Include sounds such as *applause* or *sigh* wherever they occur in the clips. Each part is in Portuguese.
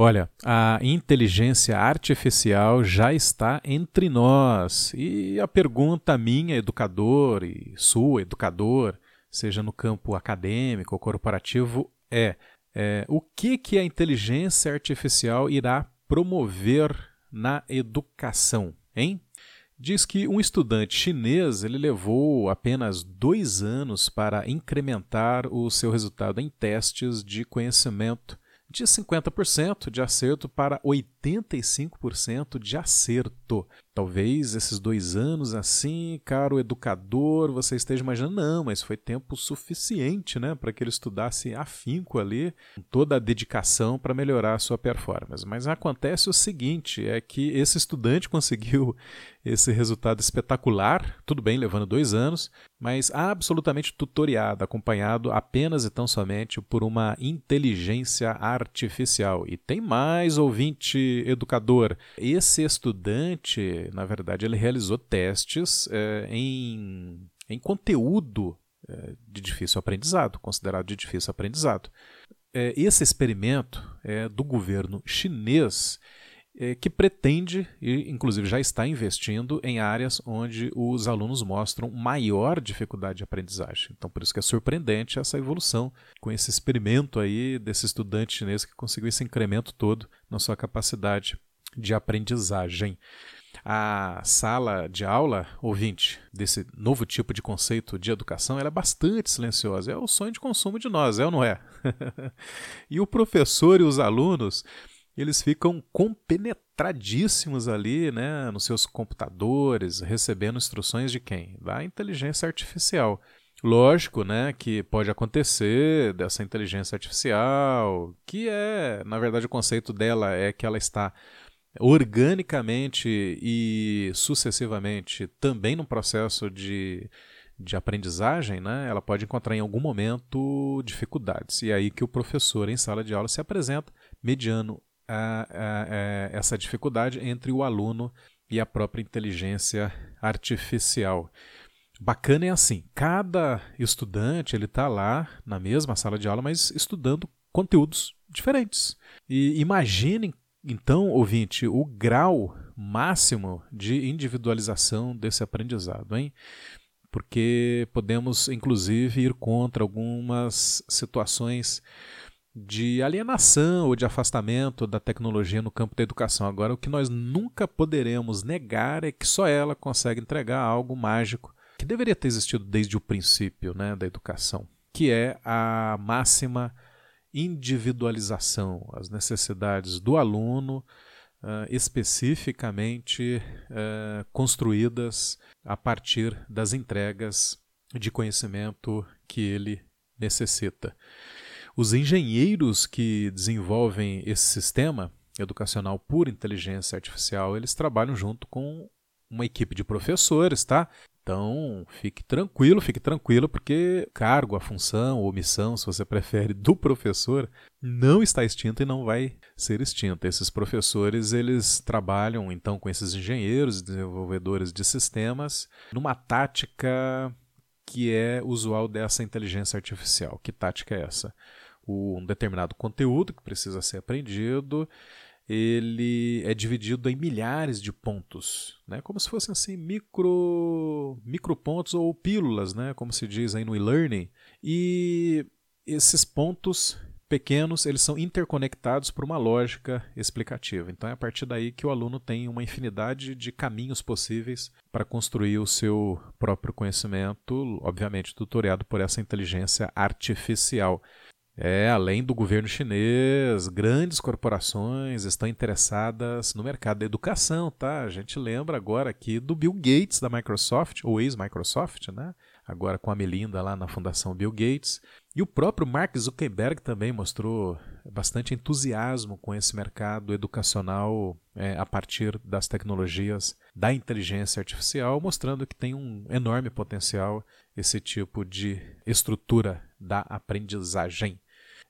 Olha, a inteligência artificial já está entre nós. E a pergunta minha, educador, e sua, educador, seja no campo acadêmico ou corporativo, é, é o que, que a inteligência artificial irá promover na educação, hein? Diz que um estudante chinês ele levou apenas dois anos para incrementar o seu resultado em testes de conhecimento de 50% de acerto para 85% de acerto. Talvez esses dois anos assim, caro educador, você esteja imaginando, não, mas foi tempo suficiente né, para que ele estudasse afinco ali, com toda a dedicação para melhorar a sua performance. Mas acontece o seguinte: é que esse estudante *laughs* conseguiu esse resultado espetacular, tudo bem, levando dois anos, mas absolutamente tutoriado, acompanhado apenas e tão somente por uma inteligência artificial. E tem mais, ouvinte educador. Esse estudante na verdade, ele realizou testes é, em, em conteúdo é, de difícil aprendizado, considerado de difícil aprendizado. É, esse experimento é do governo chinês que pretende e, inclusive, já está investindo em áreas onde os alunos mostram maior dificuldade de aprendizagem. Então, por isso que é surpreendente essa evolução com esse experimento aí desse estudante chinês que conseguiu esse incremento todo na sua capacidade de aprendizagem. A sala de aula, ouvinte, desse novo tipo de conceito de educação, ela é bastante silenciosa. É o sonho de consumo de nós, é ou não é? *laughs* e o professor e os alunos, eles ficam compenetradíssimos ali, né, nos seus computadores, recebendo instruções de quem? Da inteligência artificial. Lógico, né, que pode acontecer dessa inteligência artificial, que é, na verdade, o conceito dela é que ela está organicamente e sucessivamente também no processo de, de aprendizagem, né, ela pode encontrar em algum momento dificuldades. E é aí que o professor em sala de aula se apresenta mediando a, a, a, essa dificuldade entre o aluno e a própria inteligência artificial. Bacana é assim, cada estudante ele está lá na mesma sala de aula, mas estudando conteúdos diferentes. E imaginem então, ouvinte, o grau máximo de individualização desse aprendizado, hein? Porque podemos, inclusive, ir contra algumas situações de alienação ou de afastamento da tecnologia no campo da educação. Agora, o que nós nunca poderemos negar é que só ela consegue entregar algo mágico que deveria ter existido desde o princípio né, da educação, que é a máxima individualização, as necessidades do aluno uh, especificamente uh, construídas a partir das entregas de conhecimento que ele necessita. Os engenheiros que desenvolvem esse sistema educacional por inteligência artificial, eles trabalham junto com uma equipe de professores, tá? Então, fique tranquilo, fique tranquilo, porque cargo, a função ou missão, se você prefere, do professor não está extinta e não vai ser extinta. Esses professores, eles trabalham então com esses engenheiros, desenvolvedores de sistemas, numa tática que é usual dessa inteligência artificial. Que tática é essa? Um determinado conteúdo que precisa ser aprendido, ele é dividido em milhares de pontos, né? como se fossem assim micro, micro pontos ou pílulas, né? como se diz aí no e-learning. E esses pontos pequenos eles são interconectados por uma lógica explicativa. Então é a partir daí que o aluno tem uma infinidade de caminhos possíveis para construir o seu próprio conhecimento, obviamente tutoriado por essa inteligência artificial. É, além do governo chinês, grandes corporações estão interessadas no mercado da educação, tá? A gente lembra agora aqui do Bill Gates da Microsoft, ou ex-Microsoft, né? Agora com a Melinda lá na Fundação Bill Gates. E o próprio Mark Zuckerberg também mostrou bastante entusiasmo com esse mercado educacional é, a partir das tecnologias da inteligência artificial, mostrando que tem um enorme potencial esse tipo de estrutura da aprendizagem.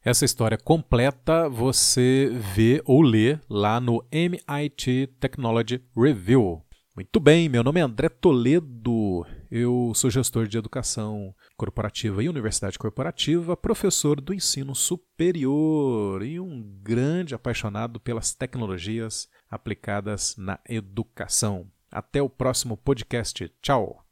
Essa história completa você vê ou lê lá no MIT Technology Review. Muito bem, meu nome é André Toledo, eu sou gestor de educação corporativa e universidade corporativa, professor do ensino superior e um grande apaixonado pelas tecnologias aplicadas na educação. Até o próximo podcast. Tchau!